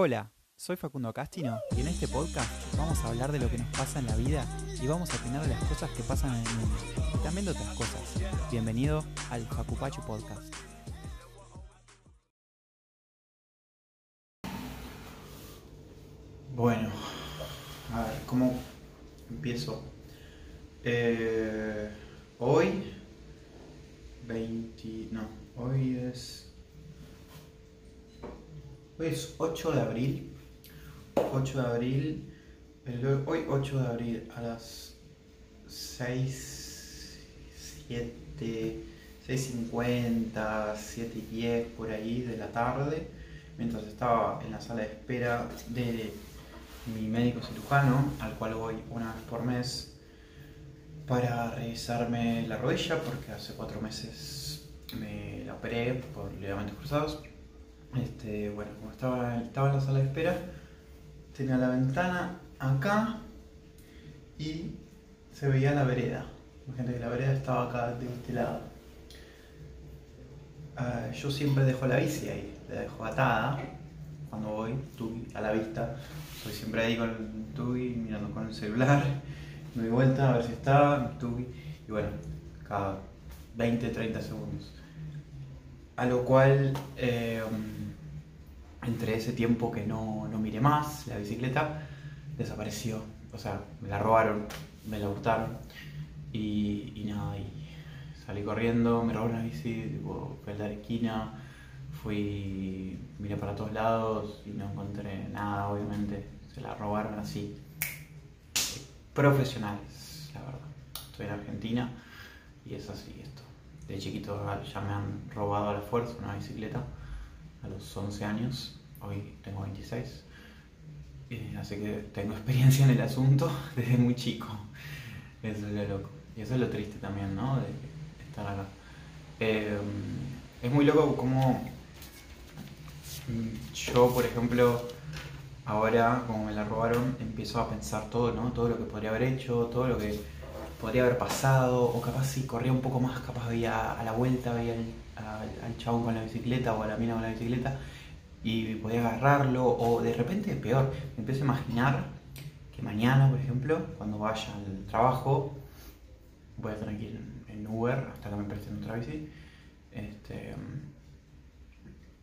Hola, soy Facundo Castino y en este podcast vamos a hablar de lo que nos pasa en la vida y vamos a opinar de las cosas que pasan en el mundo y también de otras cosas. Bienvenido al Facupachu Podcast. Bueno, a ver, ¿cómo empiezo? Eh, hoy, 20, no, hoy es, hoy es 8 de abril, 8 de abril, hoy 8 de abril a las 6, 7, 6.50, 7 y 10 por ahí de la tarde, mientras estaba en la sala de espera de mi médico cirujano, al cual voy una vez por mes para revisarme la rodilla, porque hace cuatro meses me la operé por ligamentos cruzados. Este, bueno, como estaba, estaba en la sala de espera, tenía la ventana acá y se veía la vereda. Imagínate que la vereda estaba acá de este lado. Ah, yo siempre dejo la bici ahí, la dejo atada cuando voy, tubi, a la vista. Soy siempre ahí con el tubi, mirando con el celular. Me doy vuelta a ver si está, mi tubi. Y bueno, cada 20, 30 segundos. A lo cual, eh, entre ese tiempo que no, no miré más la bicicleta, desapareció. O sea, me la robaron, me la hurtaron. Y, y nada, y salí corriendo, me robaron la bici, tipo, fui a la esquina, fui, miré para todos lados y no encontré nada, obviamente. Se la robaron así. Profesionales, la verdad. Estoy en Argentina y es así esto. De chiquito ya me han robado a la fuerza una bicicleta a los 11 años. Hoy tengo 26. Eh, así que tengo experiencia en el asunto desde muy chico. Eso es lo loco. Y eso es lo triste también, ¿no? De estar acá. Eh, es muy loco como mm, yo, por ejemplo, ahora, como me la robaron, empiezo a pensar todo, ¿no? Todo lo que podría haber hecho, todo lo que podría haber pasado, o capaz si corría un poco más, capaz veía a la vuelta, veía al, chabón con la bicicleta o a la mina con la bicicleta y podía agarrarlo, o de repente, peor, me empiezo a imaginar que mañana, por ejemplo, cuando vaya al trabajo, voy a tener que ir en, Uber hasta que me presten otra bici, este,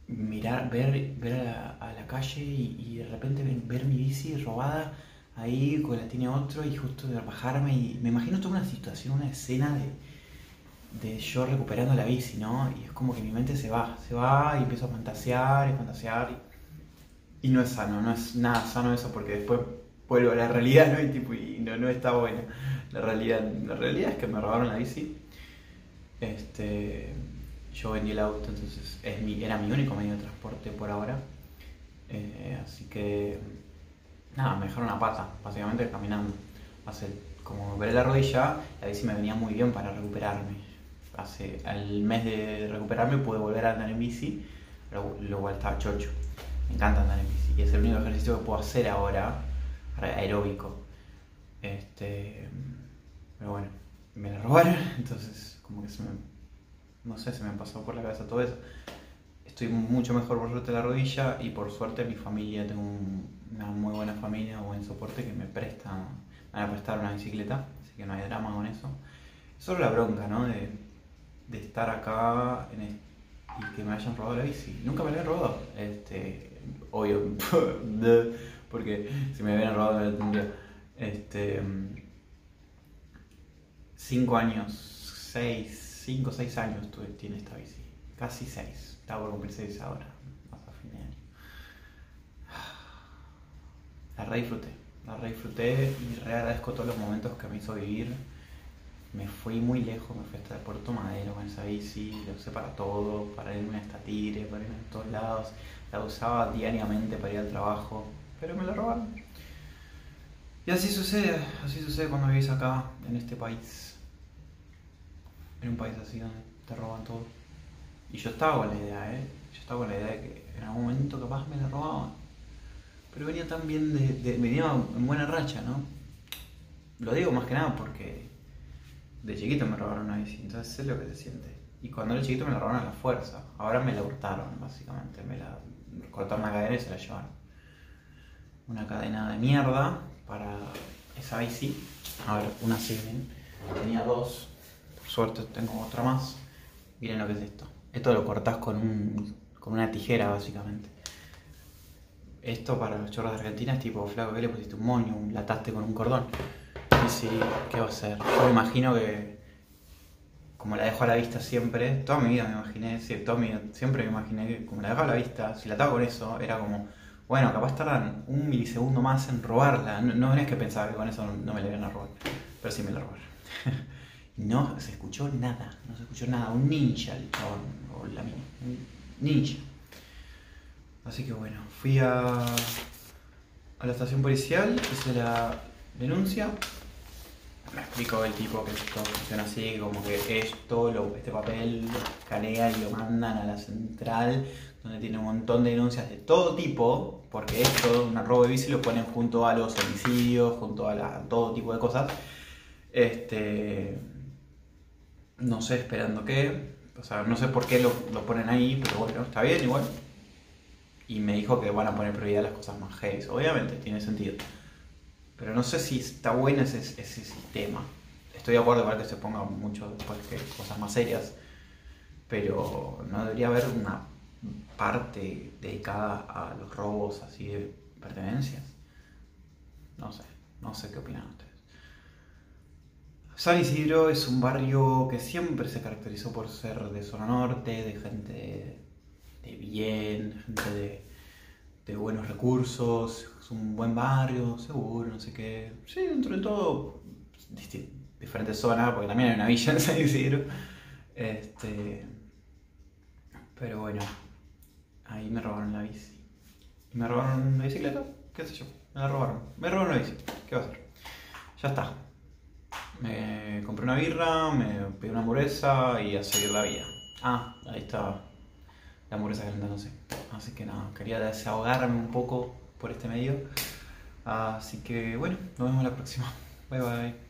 mirar, ver, ver a, la, calle y, y de repente ver, ver mi bici robada ahí, con la tiene otro y justo de bajarme y me imagino toda una situación, una escena de, de yo recuperando la bici, ¿no? Y es como que mi mente se va, se va y empiezo a fantasear y fantasear y, y no es sano, no es nada sano eso porque después vuelvo a la realidad, ¿no? Y no, no está bueno. La realidad, la realidad es que me robaron la bici. Este, yo vendí el auto, entonces es mi, era mi único medio de transporte por ahora. Eh, así que, nada, me dejaron una pata, básicamente caminando. Hace, como veré la rodilla, la bici me venía muy bien para recuperarme. Hace, al mes de recuperarme pude volver a andar en bici, lo cual estaba chocho. Me encanta andar en bici y es el único ejercicio que puedo hacer ahora, aeróbico. Este, pero bueno, me la robaron, entonces como que se me, no sé, se me pasó por la cabeza todo eso. Estoy mucho mejor por suerte de la rodilla y por suerte mi familia, tengo un- una muy buena familia, buen soporte que me prestan, me prestar una bicicleta, así que no hay drama con eso. Solo la bronca, ¿no? De, estar acá en y que me hayan robado la bici. Nunca me la habían robado, este, obvio, porque si me hubieran robado me la tendría. Este, cinco años, seis, cinco o seis años tuve, tiene esta bici. Casi seis. Está por cumplir seis ahora, más a fin de año. La re disfruté, la re disfruté y re agradezco todos los momentos que me hizo vivir. Me fui muy lejos, me fui hasta el Puerto Madero con esa bici, la usé para todo, para irme hasta Tigre, para irme a todos lados. La usaba diariamente para ir al trabajo, pero me la robaron. Y así sucede, así sucede cuando vivís acá, en este país. En un país así donde te roban todo. Y yo estaba con la idea, ¿eh? Yo estaba con la idea de que en algún momento capaz me la robaban. Pero venía tan bien, de, venía en buena racha, ¿no? Lo digo más que nada porque de chiquito me robaron una bici, entonces sé lo que se siente. Y cuando era chiquito me la robaron a la fuerza. Ahora me la hurtaron, básicamente. Me la cortaron la cadena y se la llevaron. una cadena de mierda para esa bici. A ver, una así, Tenía dos, por suerte tengo otra más. Miren lo que es esto. Esto lo cortás con, un, con una tijera, básicamente. Esto para los chorros de Argentina es tipo, flaco, que le pusiste un moño, un lataste con un cordón. Y sí, ¿qué va a ser? Yo me imagino que, como la dejo a la vista siempre, toda mi vida me imaginé, sí, mi siempre me imaginé que como la dejo a la vista, si la ataba con eso, era como, bueno, capaz tardan un milisegundo más en robarla. No, no es que pensaba que con eso no, me la iban a robar, pero sí me la robaron. no se escuchó nada, no se escuchó nada. Un ninja el o la mía, un ninja. Así que bueno, fui a, a la estación policial, hice la denuncia. Me explicó el tipo que esto funciona así, como que esto, lo, este papel lo escanean y lo mandan a la central, donde tiene un montón de denuncias de todo tipo, porque esto, un robo de bici, lo ponen junto a los homicidios, junto a, todo tipo de cosas. Este, no sé, esperando qué, o sea, no sé por qué lo, ponen ahí, pero bueno, está bien igual. Y me dijo que van a poner prioridad a las cosas más heavy. Obviamente, tiene sentido. Pero no sé si está bueno ese, ese sistema. Estoy de acuerdo igual que se ponga mucho después que cosas más serias. Pero no debería haber una parte dedicada a los robos así de pertenencias. No sé, no sé qué opinan ustedes. San Isidro es un barrio que siempre se caracterizó por ser de zona norte, de gente de bien, gente de, buenos recursos, es un buen barrio, seguro, no sé qué. Sí, dentro de todo, diferentes zonas, porque también hay una villa en San Isidro. Este, pero bueno, ahí me robaron la bici. Me robaron la bicicleta, qué sé yo, me la robaron. Me robaron la bici, ¿qué va a hacer? Ya está. Me compré una birra, me pedí una hamburguesa y a seguir la vida. Ah, ahí está la hamburguesa sé. Así que nada, quería desahogarme un poco por este medio. Así que bueno, nos vemos la próxima. Bye bye.